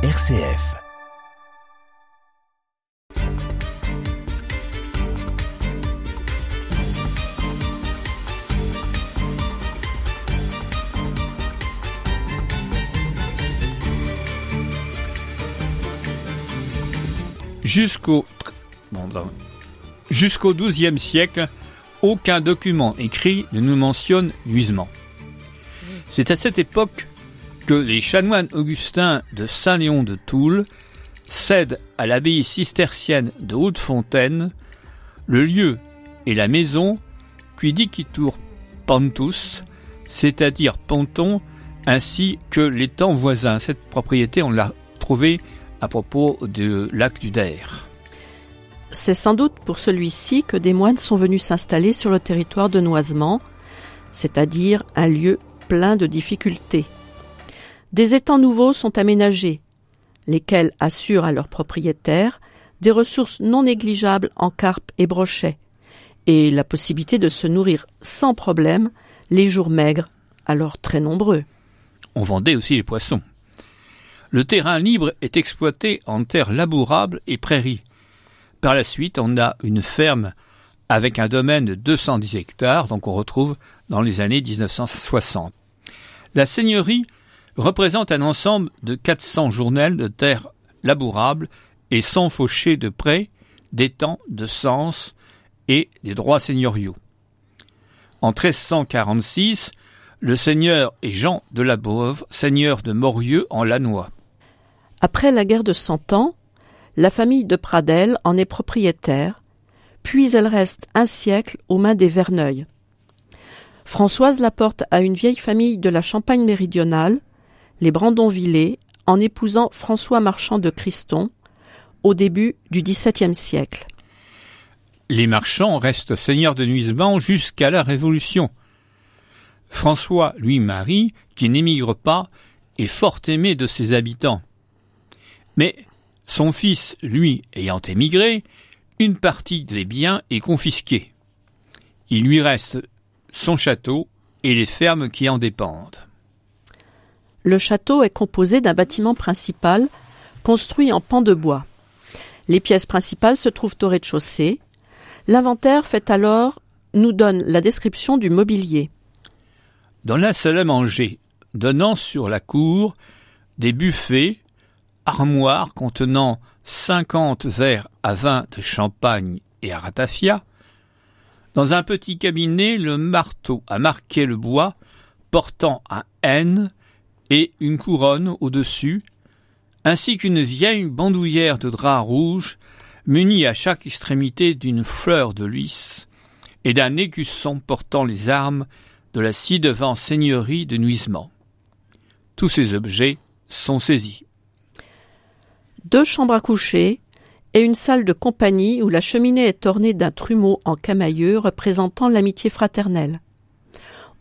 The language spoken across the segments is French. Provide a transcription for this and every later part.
RCF. Jusqu'au jusqu'au XIIe siècle, aucun document écrit ne nous mentionne Nuisement. C'est à cette époque que les chanoines augustins de Saint-Léon de Toul cèdent à l'abbaye cistercienne de Haute-Fontaine le lieu et la maison Quidicitur Pantus, c'est-à-dire Ponton, ainsi que l'étang voisin. Cette propriété, on l'a trouvée à propos du lac du Der. C'est sans doute pour celui-ci que des moines sont venus s'installer sur le territoire de Noisement, c'est-à-dire un lieu plein de difficultés. Des étangs nouveaux sont aménagés, lesquels assurent à leurs propriétaires des ressources non négligeables en carpes et brochets, et la possibilité de se nourrir sans problème les jours maigres, alors très nombreux. On vendait aussi les poissons. Le terrain libre est exploité en terres labourables et prairies. Par la suite, on a une ferme avec un domaine de 210 hectares, donc on retrouve dans les années 1960. La seigneurie représente un ensemble de 400 journels de terres labourables et 100 fauchés de prés, d'étangs, de sens et des droits seigneuriaux. En 1346, le seigneur est Jean de la Bove, seigneur de Morieux en Lannoy. Après la guerre de Cent Ans, la famille de Pradel en est propriétaire, puis elle reste un siècle aux mains des Verneuil. Françoise la porte à une vieille famille de la Champagne méridionale, les Brandonvillers, en épousant François Marchand de Criston, au début du XVIIe siècle. Les marchands restent seigneurs de Nuisement jusqu'à la Révolution. François lui marie, qui n'émigre pas, est fort aimé de ses habitants. Mais son fils, lui, ayant émigré, une partie des biens est confisquée. Il lui reste son château et les fermes qui en dépendent. Le château est composé d'un bâtiment principal construit en pan de bois. Les pièces principales se trouvent au rez-de-chaussée. L'inventaire fait alors nous donne la description du mobilier. Dans la salle à manger, donnant sur la cour, des buffets, armoires contenant cinquante verres à vin de champagne et à ratafia, dans un petit cabinet, le marteau a marqué le bois portant un N et une couronne au-dessus, ainsi qu'une vieille bandoulière de drap rouge munie à chaque extrémité d'une fleur de lys et d'un écusson portant les armes de la ci-devant seigneurie de Nuisement. Tous ces objets sont saisis. Deux chambres à coucher, et une salle de compagnie où la cheminée est ornée d'un trumeau en camailleux représentant l'amitié fraternelle.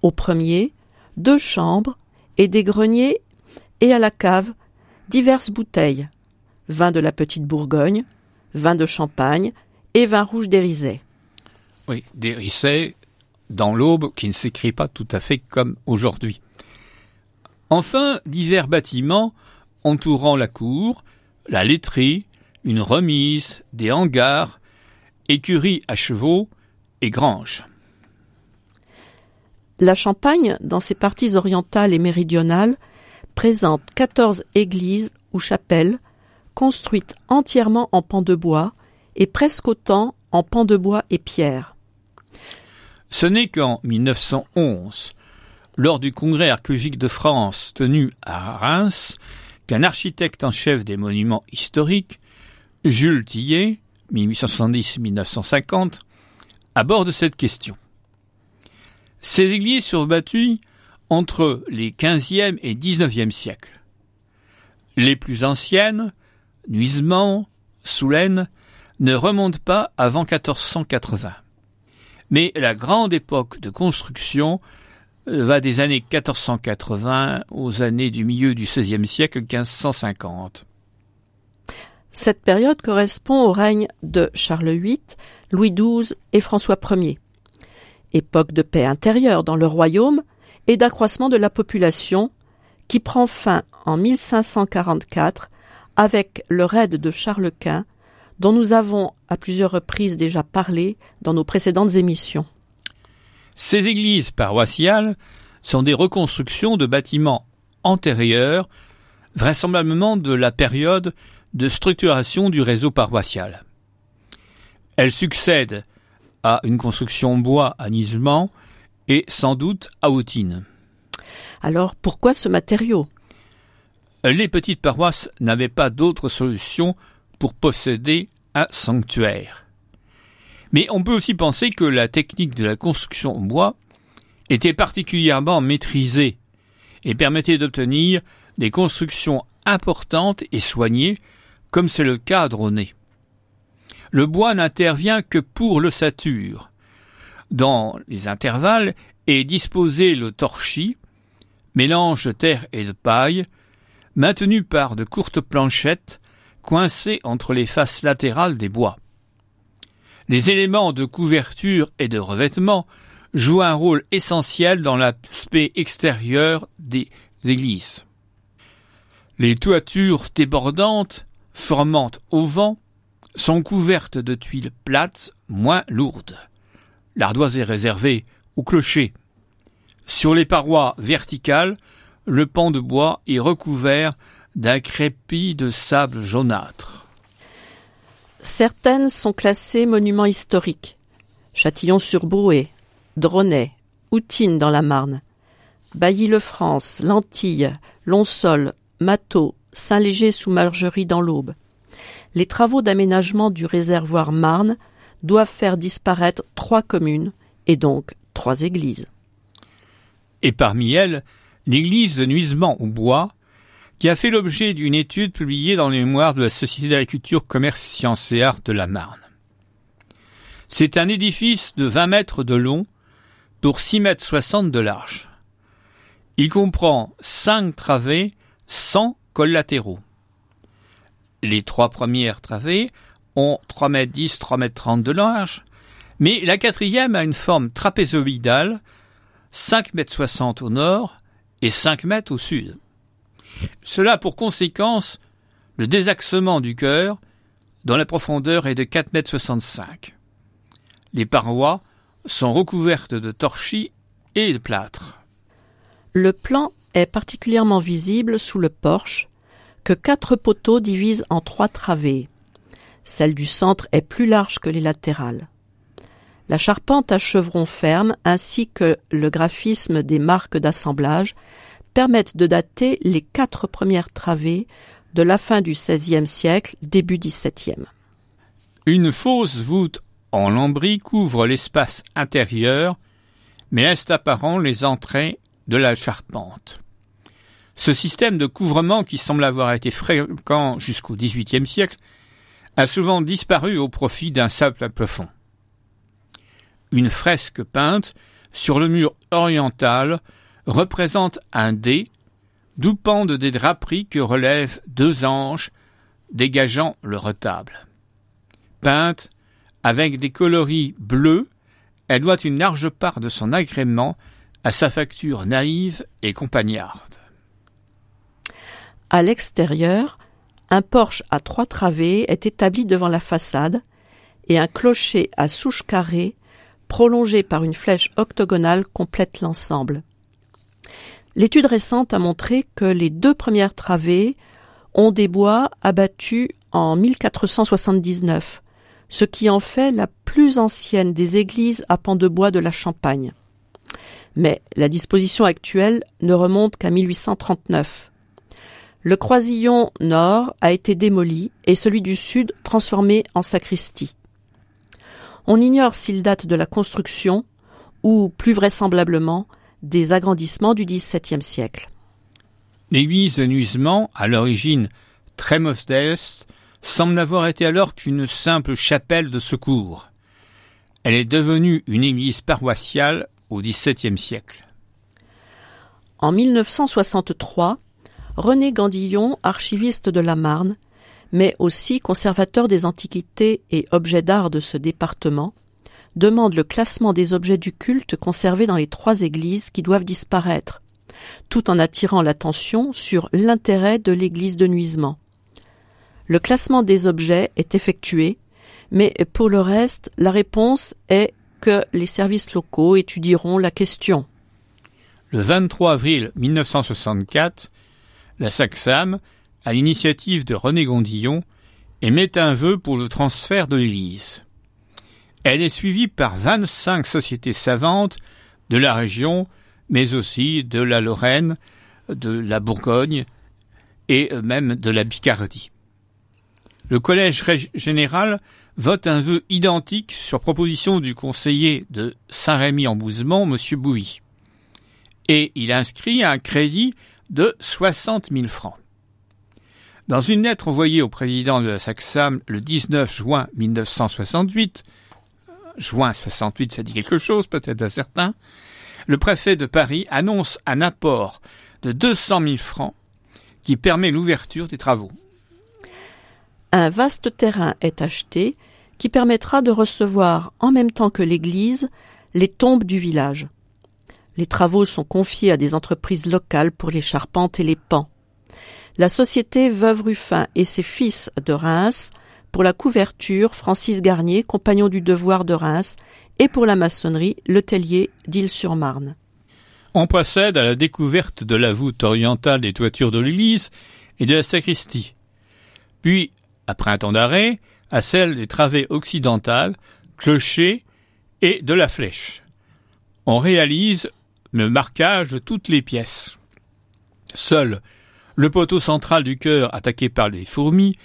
Au premier, deux chambres et des greniers et à la cave diverses bouteilles, vin de la petite Bourgogne, vin de Champagne et vin rouge d'Érisée. Oui, d'Érisée dans l'aube qui ne s'écrit pas tout à fait comme aujourd'hui. Enfin, divers bâtiments entourant la cour, la laiterie, une remise, des hangars, écuries à chevaux et granges. La Champagne, dans ses parties orientales et méridionales, présente 14 églises ou chapelles construites entièrement en pan de bois et presque autant en pan de bois et pierre. Ce n'est qu'en 1911, lors du congrès archéologique de France tenu à Reims, qu'un architecte en chef des monuments historiques Jules Tillet, 1870-1950, aborde cette question. Ces églises sont bâties entre les XVe et XIXe siècles. Les plus anciennes, Nuisement, Soulaine, ne remontent pas avant 1480. Mais la grande époque de construction euh, va des années 1480 aux années du milieu du XVIe siècle 1550. Cette période correspond au règne de Charles VIII, Louis XII et François Ier. Époque de paix intérieure dans le royaume et d'accroissement de la population qui prend fin en 1544 avec le raid de Charles Quint, dont nous avons à plusieurs reprises déjà parlé dans nos précédentes émissions. Ces églises paroissiales sont des reconstructions de bâtiments antérieurs, vraisemblablement de la période de structuration du réseau paroissial. Elles succèdent à une construction bois à Nisement et sans doute à Outine. Alors pourquoi ce matériau? Les petites paroisses n'avaient pas d'autre solution pour posséder un sanctuaire. Mais on peut aussi penser que la technique de la construction en bois était particulièrement maîtrisée et permettait d'obtenir des constructions importantes et soignées, comme c'est le cas à Dronay. Le bois n'intervient que pour l'ossature. Dans les intervalles est disposé le torchis, mélange de terre et de paille, maintenu par de courtes planchettes coincées entre les faces latérales des bois. Les éléments de couverture et de revêtement jouent un rôle essentiel dans l'aspect extérieur des églises. Les toitures débordantes, formant au vent, sont couvertes de tuiles plates moins lourdes. L'ardoise est réservée au clocher. Sur les parois verticales, le pan de bois est recouvert d'un crépi de sable jaunâtre. Certaines sont classées monuments historiques. Châtillon-sur-Brouet, Dronay, Outine dans la Marne, Bailly-le-France, Lentille, Lonsol, Matot, Saint-Léger sous Margerie dans l'Aube. Les travaux d'aménagement du réservoir Marne doivent faire disparaître trois communes et donc trois églises. Et parmi elles, l'église de Nuisement au Bois, qui a fait l'objet d'une étude publiée dans les mémoires de la Société d'agriculture, commerce, sciences et arts de la Marne. C'est un édifice de 20 mètres de long pour 6 mètres 60 de large. Il comprend cinq travées sans collatéraux. Les trois premières travées ont 3 mètres 10, 3 mètres 30 de large, mais la quatrième a une forme trapézoïdale, 5 mètres 60 au nord et 5 mètres au sud. Cela a pour conséquence le désaxement du cœur dont la profondeur est de 4 mètres 65. Les parois sont recouvertes de torchis et de plâtre. Le plan est particulièrement visible sous le porche, que quatre poteaux divisent en trois travées. Celle du centre est plus large que les latérales. La charpente à chevrons ferme ainsi que le graphisme des marques d'assemblage permettent de dater les quatre premières travées de la fin du XVIe siècle, début XVIIe. Une fausse voûte en lambris couvre l'espace intérieur, mais laisse apparent les entrées de la charpente. Ce système de couvrement, qui semble avoir été fréquent jusqu'au XVIIIe siècle, a souvent disparu au profit d'un simple plafond. Une fresque peinte sur le mur oriental représente un dé d'où pendent des draperies que relèvent deux anges dégageant le retable. Peinte avec des coloris bleus, elle doit une large part de son agrément à sa facture naïve et compagnarde. À l'extérieur, un porche à trois travées est établi devant la façade et un clocher à souche carrée prolongé par une flèche octogonale complète l'ensemble. L'étude récente a montré que les deux premières travées ont des bois abattus en 1479, ce qui en fait la plus ancienne des églises à pans de bois de la Champagne. Mais la disposition actuelle ne remonte qu'à 1839. Le croisillon nord a été démoli et celui du sud transformé en sacristie. On ignore s'il date de la construction ou, plus vraisemblablement, des agrandissements du XVIIe siècle. L'église de Nuisement, à l'origine très modeste, semble n'avoir été alors qu'une simple chapelle de secours. Elle est devenue une église paroissiale au XVIIe siècle. En 1963, René Gandillon, archiviste de la Marne, mais aussi conservateur des antiquités et objets d'art de ce département, demande le classement des objets du culte conservés dans les trois églises qui doivent disparaître, tout en attirant l'attention sur l'intérêt de l'église de Nuisement. Le classement des objets est effectué, mais pour le reste, la réponse est que les services locaux étudieront la question. Le 23 avril 1964, la SACSAM, à l'initiative de René Gondillon, émet un vœu pour le transfert de l'Église. Elle est suivie par 25 sociétés savantes de la région, mais aussi de la Lorraine, de la Bourgogne et même de la Picardie. Le Collège général vote un vœu identique sur proposition du conseiller de Saint-Rémy-en-Bouzemont, M. Bouilly. Et il inscrit un crédit de 60 000 francs. Dans une lettre envoyée au président de la SACSAM le 19 juin 1968, juin 68, ça dit quelque chose peut-être à certains, le préfet de Paris annonce un apport de 200 000 francs qui permet l'ouverture des travaux. Un vaste terrain est acheté qui permettra de recevoir en même temps que l'église les tombes du village. Les travaux sont confiés à des entreprises locales pour les charpentes et les pans. La société Veuve Ruffin et ses fils de Reims pour la couverture Francis Garnier, compagnon du devoir de Reims, et pour la maçonnerie Le Tellier d'Île-sur-Marne. On procède à la découverte de la voûte orientale des toitures de l'église et de la sacristie. Puis, après un temps d'arrêt, à celle des travées occidentales, clocher et de la flèche. On réalise le marquage toutes les pièces. Seul le poteau central du chœur attaqué par les fourmis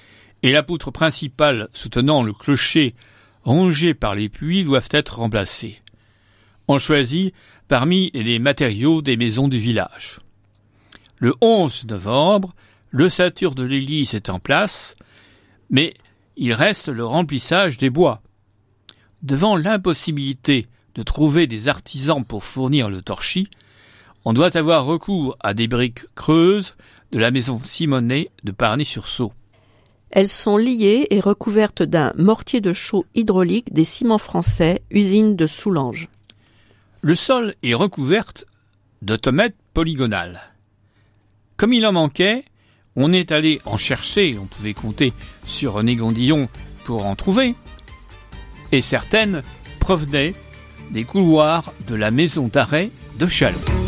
et la poutre principale soutenant le clocher rongé par les puits doivent être remplacés. On choisit parmi les matériaux des maisons du village. Le 11 novembre, le de l'église est en place, mais il reste le remplissage des bois. Devant l'impossibilité de trouver des artisans pour fournir le torchis, on doit avoir recours à des briques creuses de la maison Simonet de Parny-sur-Sault. Elles sont liées et recouvertes d'un mortier de chaux hydraulique des ciments français, usine de Soulanges. Le sol est recouvert de tomates polygonales. Comme il en manquait, on est allé en chercher, on pouvait compter sur René Gondillon pour en trouver, et certaines provenaient des couloirs de la maison d'arrêt de Chalon.